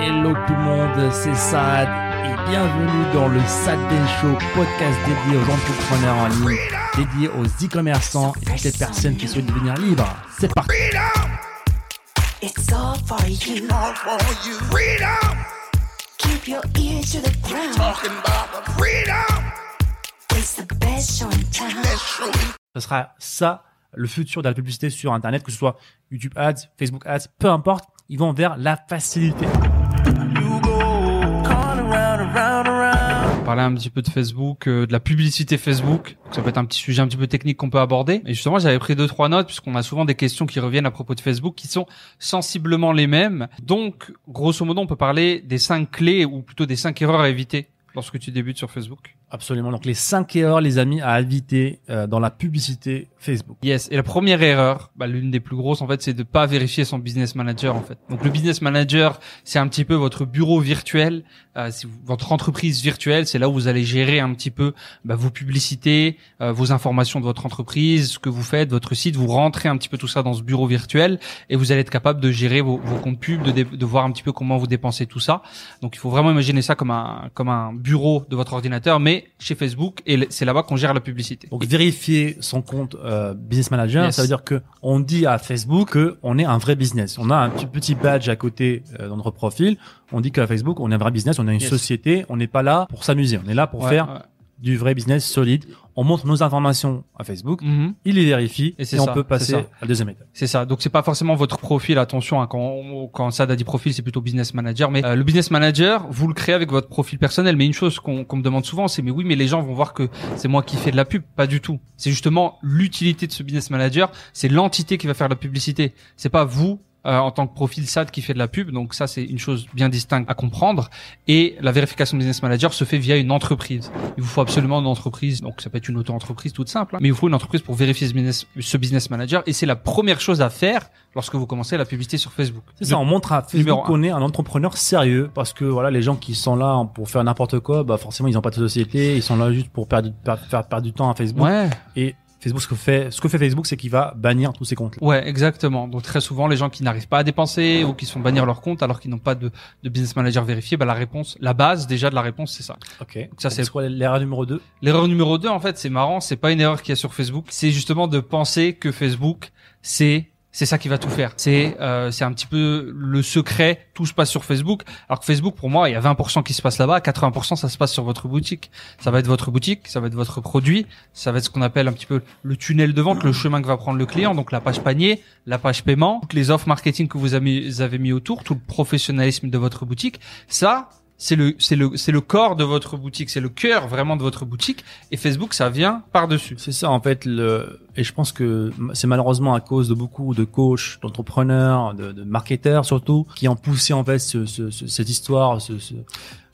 Hello tout le monde, c'est Sad et bienvenue dans le Sad Show, podcast dédié aux entrepreneurs en ligne, dédié aux e-commerçants et toutes les personnes qui souhaitent devenir libres. C'est parti. It's all for you. all for you. Freedom, Keep your ears to the ground. talking about the freedom. It's the best show in town. Show. Ce sera ça le futur de la publicité sur Internet, que ce soit YouTube Ads, Facebook Ads, peu importe, ils vont vers la facilité. parler un petit peu de Facebook, euh, de la publicité Facebook. Ça peut être un petit sujet un petit peu technique qu'on peut aborder. Et justement, j'avais pris deux trois notes puisqu'on a souvent des questions qui reviennent à propos de Facebook qui sont sensiblement les mêmes. Donc, grosso modo, on peut parler des cinq clés ou plutôt des cinq erreurs à éviter lorsque tu débutes sur Facebook. Absolument. Donc les 5 erreurs, les amis, à éviter euh, dans la publicité Facebook. Yes. Et la première erreur, bah, l'une des plus grosses en fait, c'est de pas vérifier son business manager en fait. Donc le business manager, c'est un petit peu votre bureau virtuel, euh, votre entreprise virtuelle. C'est là où vous allez gérer un petit peu bah, vos publicités, euh, vos informations de votre entreprise, ce que vous faites, votre site. Vous rentrez un petit peu tout ça dans ce bureau virtuel et vous allez être capable de gérer vos, vos comptes pubs, de, de voir un petit peu comment vous dépensez tout ça. Donc il faut vraiment imaginer ça comme un comme un bureau de votre ordinateur, mais chez Facebook et c'est là-bas qu'on gère la publicité. Donc vérifier son compte euh, Business Manager, Yes. ça veut dire que on dit à Facebook que on est un vrai business. On a un petit petit badge à côté euh, dans notre profil. On dit qu'à Facebook, on est un vrai business, on est une Yes. société. On n'est pas là pour s'amuser. On est là pour Ouais, faire ouais. Du vrai business solide. On montre nos informations à Facebook. Mhm. Il les vérifie Et et, c'est on ça, peut passer ça. à la deuxième étape. C'est ça. Donc c'est pas forcément votre profil. Attention, hein, quand quand ça a dit profil, c'est plutôt business manager. Mais euh, le business manager, vous le créez avec votre profil personnel. Mais une chose qu'on qu'on me demande souvent, c'est mais oui, mais les gens vont voir que c'est moi qui fais de la pub. Pas du tout. C'est justement l'utilité de ce business manager. C'est l'entité qui va faire la publicité. C'est pas vous. Euh, en tant que profil SAD qui fait de la pub, donc ça c'est une chose bien distincte à comprendre. Et la vérification business manager se fait via une entreprise. Il vous faut absolument une entreprise, donc ça peut être une auto-entreprise toute simple, hein, mais il vous faut une entreprise pour vérifier ce business, ce business manager. Et c'est la première chose à faire lorsque vous commencez la publicité sur Facebook. C'est ça, on montre à Facebook qu'on est un entrepreneur sérieux parce que voilà, les gens qui sont là pour faire n'importe quoi, bah forcément ils n'ont pas de société, ils sont là juste pour perdre, perdre du temps à Facebook. Ouais, Et Facebook, ce que fait, ce que fait Facebook, c'est qu'il va bannir tous ces comptes. ouais, exactement. Donc très souvent, les gens qui n'arrivent pas à dépenser ou qui se font bannir leur compte alors qu'ils n'ont pas de, de business manager vérifié, bah la réponse, la base déjà de la réponse, c'est ça. Ok. Ça, c'est- c'est quoi l'erreur numéro 2 L'erreur numéro 2, en fait, c'est marrant, c'est pas une erreur qu'il y a sur Facebook, c'est justement de penser que Facebook, c'est c'est ça qui va tout faire. C'est euh, c'est un petit peu le secret, tout se passe sur Facebook. Alors que Facebook, pour moi, il y a 20% qui se passe là-bas, 80% ça se passe sur votre boutique. Ça va être votre boutique, ça va être votre produit, ça va être ce qu'on appelle un petit peu le tunnel de vente, le chemin que va prendre le client, donc la page panier, la page paiement, toutes les offres marketing que vous avez mis, autour, tout le professionnalisme de votre boutique. Ça, c'est le c'est le c'est le corps de votre boutique, c'est le cœur vraiment de votre boutique et Facebook ça vient par-dessus. C'est ça, en fait, le, et je pense que c'est malheureusement à cause de beaucoup de coachs, d'entrepreneurs, de, de marketeurs surtout, qui ont poussé, en fait, ce, ce- ce- cette histoire, ce, ce,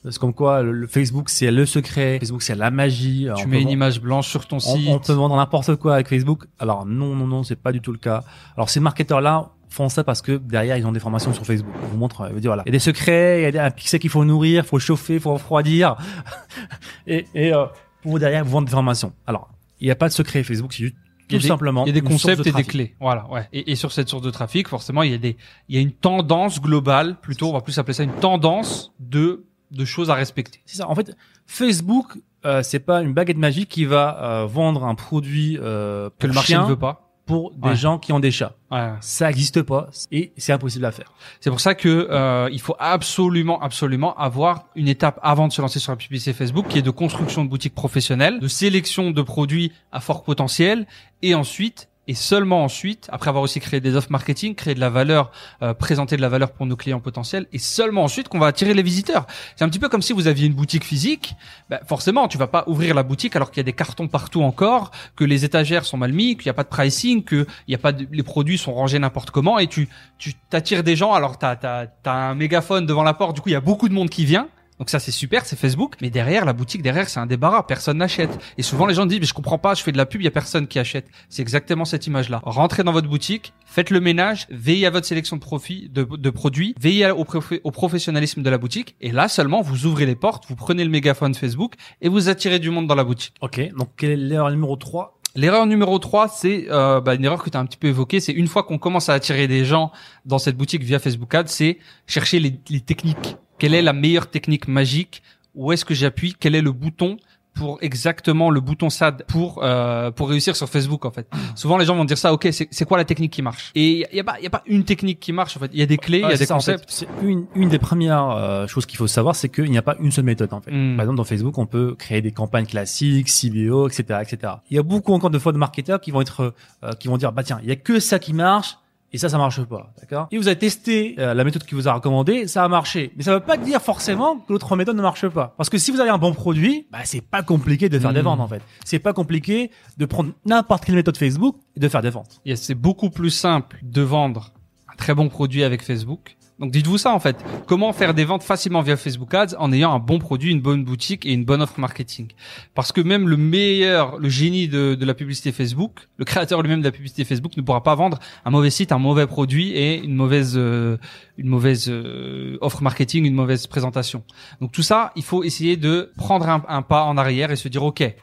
c'est comme quoi le, Facebook, c'est le secret, Facebook, c'est la magie. Tu On mets une vendre- image blanche sur ton on, site. on peut vendre n'importe quoi avec Facebook. Alors non, non, non, c'est pas du tout le cas. Alors ces marketeurs-là font ça parce que derrière ils ont des formations sur Facebook. Ils vous vous disent voilà, il y a des secrets, il y a des, un pixel qu'il faut nourrir, faut chauffer, faut refroidir, et, et euh, pour derrière vous vendre des formations. Alors il n'y a pas de secret Facebook, c'est juste Il tout des- simplement Il y a des concepts de et des clés. Voilà, ouais. Et, et sur cette source de trafic, forcément, il y a des, il y a une tendance globale, plutôt, on va plus appeler ça une tendance de, de choses à respecter. C'est ça. En fait, Facebook, euh, c'est pas une baguette magique qui va euh, vendre un produit euh, Que le marché chien ne veut pas. Pour des Ouais. gens qui ont des chats. Ouais. Ça n'existe pas et c'est impossible à faire. C'est pour ça que euh, il faut absolument, absolument avoir une étape avant de se lancer sur la publicité Facebook, qui est de construction de boutique professionnelle, de sélection de produits à fort potentiel, et ensuite et seulement ensuite, après avoir aussi créé des offres marketing, créé de la valeur, euh, de la valeur pour nos clients potentiels, et seulement ensuite qu'on va attirer les visiteurs. C'est un petit peu comme si vous aviez une boutique physique. Ben, forcément, tu vas pas ouvrir la boutique alors qu'il y a des cartons partout encore, que les étagères sont mal mis, qu'il n'y a pas de pricing, que il y a pas de, les produits sont rangés n'importe comment, et tu tu t'attires des gens. Alors t'as t'as t'as un mégaphone devant la porte, du coup il y a beaucoup de monde qui vient. Donc ça c'est super, c'est Facebook. Mais derrière la boutique, derrière c'est un débarras, personne n'achète. Et souvent les gens disent mais je comprends pas, je fais de la pub, il y a personne qui achète. C'est exactement cette image-là. Rentrez dans votre boutique, faites le ménage, veillez à votre sélection de profits, de, de produits, veillez au, prof- au professionnalisme de la boutique. Et là seulement vous ouvrez les portes, vous prenez le mégaphone Facebook et vous attirez du monde dans la boutique. Ok, donc quelle est l'erreur numéro 3 L'erreur numéro 3, c'est euh, bah, une erreur que tu as un petit peu évoquée, c'est une fois qu'on commence à attirer des gens dans cette boutique via Facebook Ads, c'est chercher les, les techniques. Quelle est la meilleure technique magique? Où est-ce que j'appuie? Quel est le bouton pour exactement le bouton SAD pour euh, pour réussir sur Facebook en fait? Souvent les gens vont dire ça. Ok, c'est c'est quoi la technique qui marche? Et il y a pas il y a pas une technique qui marche en fait. Il y a des clés, il y a c'est des ça, en fait. concepts. Une, une des premières euh, choses qu'il faut savoir, c'est qu'il n'y a pas une seule méthode en fait. Mm. Par exemple, dans Facebook, on peut créer des campagnes classiques, CBO, etc., etc. Il y a beaucoup encore de fois de marketeurs qui vont être, euh, qui vont dire, bah tiens, il y a que ça qui marche. Et ça, ça marche pas, d'accord? Et vous avez testé euh, la méthode qui vous a recommandée, ça a marché. Mais ça veut pas dire forcément que l'autre méthode ne marche pas. Parce que si vous avez un bon produit, bah c'est pas compliqué de faire des Mm. ventes en fait. C'est pas compliqué de prendre n'importe quelle méthode Facebook et de faire des ventes. Yes, c'est beaucoup plus simple de vendre un très bon produit avec Facebook. Donc dites-vous ça en fait. Comment faire des ventes facilement via Facebook Ads en ayant un bon produit, une bonne boutique et une bonne offre marketing? Parce que même le meilleur, le génie de, la publicité Facebook, le créateur lui-même de la publicité Facebook ne pourra pas vendre un mauvais site, un mauvais produit et une mauvaise, euh, une mauvaise euh, offre marketing, une mauvaise présentation. Donc tout ça, il faut essayer de prendre un pas en arrière et se dire ok,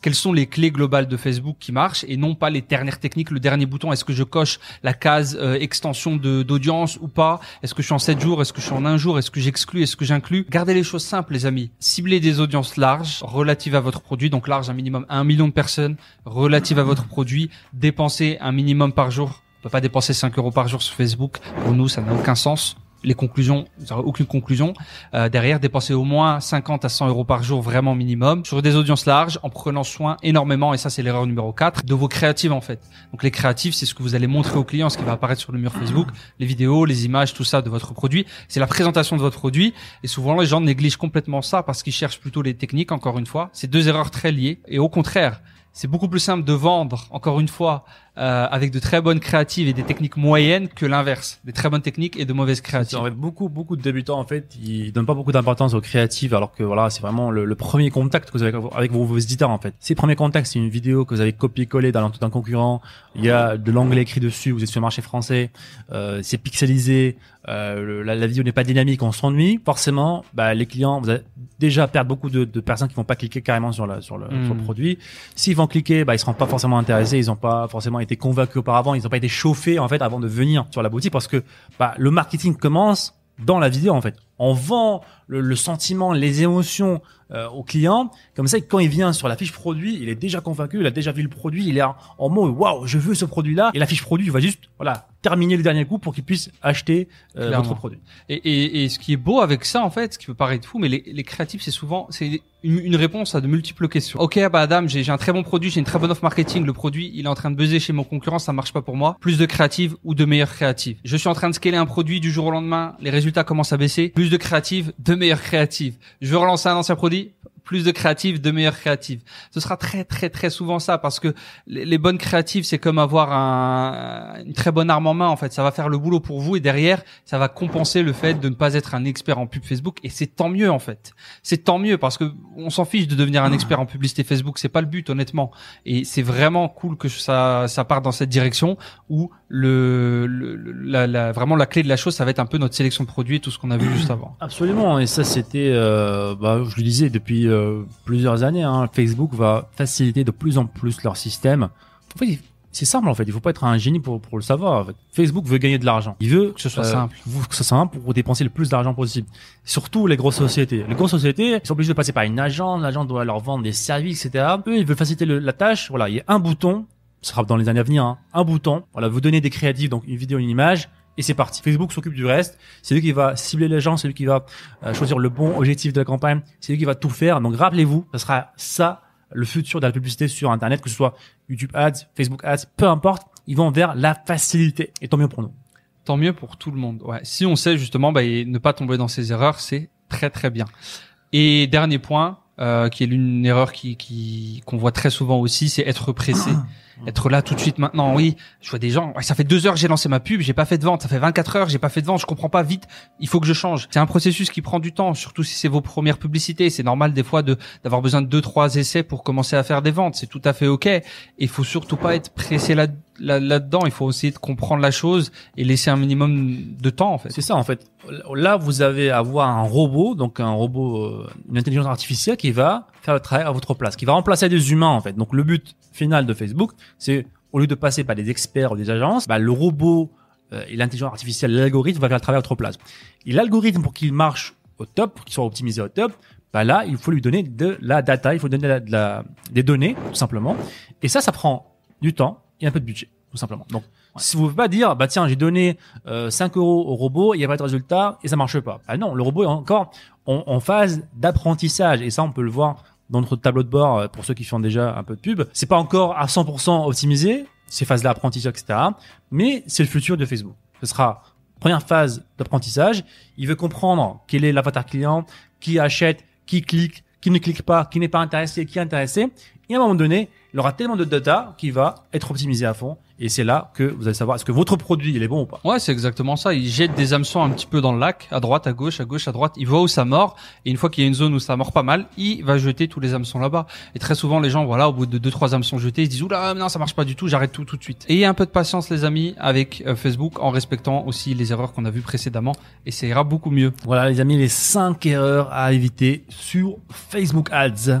quelles sont les clés globales de Facebook qui marchent et non pas les dernières techniques, le dernier bouton. Est-ce que je coche la case euh, extension d'audience ou pas? Est-ce que je suis en 7 jours? Est-ce que je suis en un jour? Est-ce que j'exclus? Est-ce que j'inclus? Gardez les choses simples, les amis. Ciblez des audiences larges relatives à votre produit, donc large un minimum à un million de personnes relatives à votre produit. Dépensez un minimum par jour. On peut pas dépenser 5 euros par jour sur Facebook. Pour nous, ça n'a aucun sens les conclusions, aucune conclusion. Euh, derrière, dépenser au moins 50 à 100 euros par jour, vraiment minimum, sur des audiences larges, en prenant soin énormément, et ça c'est l'erreur numéro 4, de vos créatives en fait. Donc les créatives, c'est ce que vous allez montrer aux clients, ce qui va apparaître sur le mur Facebook, les vidéos, les images, tout ça de votre produit. C'est la présentation de votre produit, et souvent les gens négligent complètement ça parce qu'ils cherchent plutôt les techniques, encore une fois. C'est deux erreurs très liées, et au contraire, c'est beaucoup plus simple de vendre, encore une fois, euh, avec de très bonnes créatives et des techniques moyennes que l'inverse, des très bonnes techniques et de mauvaises créatives. En fait, beaucoup, beaucoup de débutants, en fait, ils donnent pas beaucoup d'importance aux créatives, alors que voilà, c'est vraiment le, le premier contact que vous avez avec vos, vos éditeurs, en fait. Ces premiers contacts, c'est une vidéo que vous avez copié-collé d'un d'un concurrent. Il y a de l'anglais écrit dessus. Vous êtes sur le marché français. Euh, c'est pixelisé. Euh, le- la, la vidéo n'est pas dynamique. On s'ennuie. Forcément, bah, les clients, vous allez déjà perdre beaucoup de, de personnes qui vont pas cliquer carrément sur, la, sur, le, sur le produit. S'ils vont cliquer, bah, ils seront pas forcément intéressés. Ils ont pas forcément été convaincus auparavant. Ils ont pas été chauffés, en fait, avant de venir sur la boutique parce que, bah, le marketing commence dans la vidéo en fait. On vend le, le sentiment, les émotions euh, au client. Comme ça, quand il vient sur la fiche produit, il est déjà convaincu, il a déjà vu le produit, il est en, en mode waouh, je veux ce produit-là. Et la fiche produit, il va juste voilà terminer le dernier coup pour qu'il puisse acheter euh, votre produit. Et, et, et ce qui est beau avec ça, en fait, ce qui peut paraître fou, mais les, les créatifs, c'est souvent c'est une, une réponse à de multiples questions. Ok, bah Adam, j'ai j'ai un très bon produit, j'ai une très bonne offre marketing, le produit, il est en train de buzzer chez mon concurrent, ça marche pas pour moi. Plus de créatives ou de meilleures créatives. Je suis en train de scaler un produit du jour au lendemain, les résultats commencent à baisser. Plus de créatives, de meilleures créatives. Je veux relancer un ancien produit. Plus de créatives, de meilleures créatives. Ce sera très très très souvent ça parce que les, bonnes créatives, c'est comme avoir un, une très bonne arme en main. En fait, ça va faire le boulot pour vous et derrière, ça va compenser le fait de ne pas être un expert en pub Facebook. Et c'est tant mieux en fait. C'est tant mieux parce que on s'en fiche de devenir un expert en publicité Facebook. C'est pas le but honnêtement. Et c'est vraiment cool que ça ça parte dans cette direction où le, le- la, la- vraiment la clé de la chose, ça va être un peu notre sélection de produits tout ce qu'on a vu juste avant. Absolument, et ça c'était, euh, bah, je le disais depuis euh, plusieurs années, hein, Facebook va faciliter de plus en plus leur système. En fait, c'est simple en fait, il faut pas être un génie pour, pour le savoir. en fait. Facebook veut gagner de l'argent, il veut Que ce soit simple. vous- que ce soit simple pour dépenser le plus d'argent possible. Surtout les grosses sociétés. Les grosses sociétés, ils sont obligés de passer par une agence, l'agent doit leur vendre des services, etc. Eux, ils veulent faciliter le- la tâche. Voilà, il y a un bouton, ce sera dans les années à venir, hein, un bouton. Voilà, vous donnez des créatifs, donc une vidéo, une image, et c'est parti. Facebook s'occupe du reste. C'est lui qui va cibler les gens, c'est lui qui va euh, choisir le bon objectif de la campagne, c'est lui qui va tout faire. Donc rappelez-vous, ce sera ça le futur de la publicité sur Internet, que ce soit YouTube Ads, Facebook Ads, peu importe, ils vont vers la facilité. Et tant mieux pour nous. Tant mieux pour tout le monde. Ouais. Si on sait justement bah, ne pas tomber dans ces erreurs, c'est très très bien. Et dernier point, euh, qui est l'une erreur qui qui qu'on voit très souvent aussi, c'est être pressé. Être là tout de suite maintenant, oui. Je vois des gens, ouais, ça fait deux heures que j'ai lancé ma pub, j'ai pas fait de vente. Ça fait 24 heures, j'ai pas fait de vente, je comprends pas vite. Il faut que je change. C'est un processus qui prend du temps, surtout si c'est vos premières publicités. C'est normal des fois de d'avoir besoin de deux trois essais pour commencer à faire des ventes. C'est tout à fait ok. Et il faut surtout pas être pressé là là- là-dedans, il faut essayer de comprendre la chose et laisser un minimum de temps en fait. C'est ça en fait. Là, vous avez à voir un robot, donc un robot, euh, une intelligence artificielle qui va faire le travail à votre place, qui va remplacer des humains en fait. Donc le but final de Facebook, c'est au lieu de passer par des experts ou des agences, bah, le robot euh, et l'intelligence artificielle, l'algorithme va faire le travail à votre place. Et l'algorithme pour qu'il marche au top, pour qu'il soit optimisé au top, bah là, il faut lui donner de la data, il faut donner de la- des données tout simplement. Et ça, ça prend du temps et un peu de budget tout simplement. Donc si vous ne pouvez pas dire, bah tiens, j'ai donné euh, 5 euros au robot, il n'y a pas de résultat et ça marche pas. Ah non, le robot est encore en, en phase d'apprentissage et ça, on peut le voir dans notre tableau de bord euh, pour ceux qui font déjà un peu de pub. C'est pas encore à 100% optimisé, ces phases d'apprentissage, etc. Mais c'est le futur de Facebook. Ce sera première phase d'apprentissage. Il veut comprendre quel est l'avatar client, qui achète, qui clique, qui ne clique pas, qui n'est pas intéressé, qui est intéressé. Et à un moment donné, il aura tellement de data qui va être optimisé à fond. Et c'est là que vous allez savoir est-ce que votre produit il est bon ou pas. Ouais, c'est exactement ça. Il jette des hameçons un petit peu dans le lac, à droite, à gauche, à gauche, à droite. Il voit où ça mord. Et une fois qu'il y a une zone où ça mord pas mal, il va jeter tous les hameçons là-bas. Et très souvent, les gens, voilà, au bout de deux, trois hameçons jetés, ils se disent, oula, non, ça marche pas du tout, j'arrête tout tout de suite. Ayez un peu de patience, les amis, avec euh, Facebook, en respectant aussi les erreurs qu'on a vues précédemment. Et ça ira beaucoup mieux. Voilà les amis, les 5 erreurs à éviter sur Facebook Ads.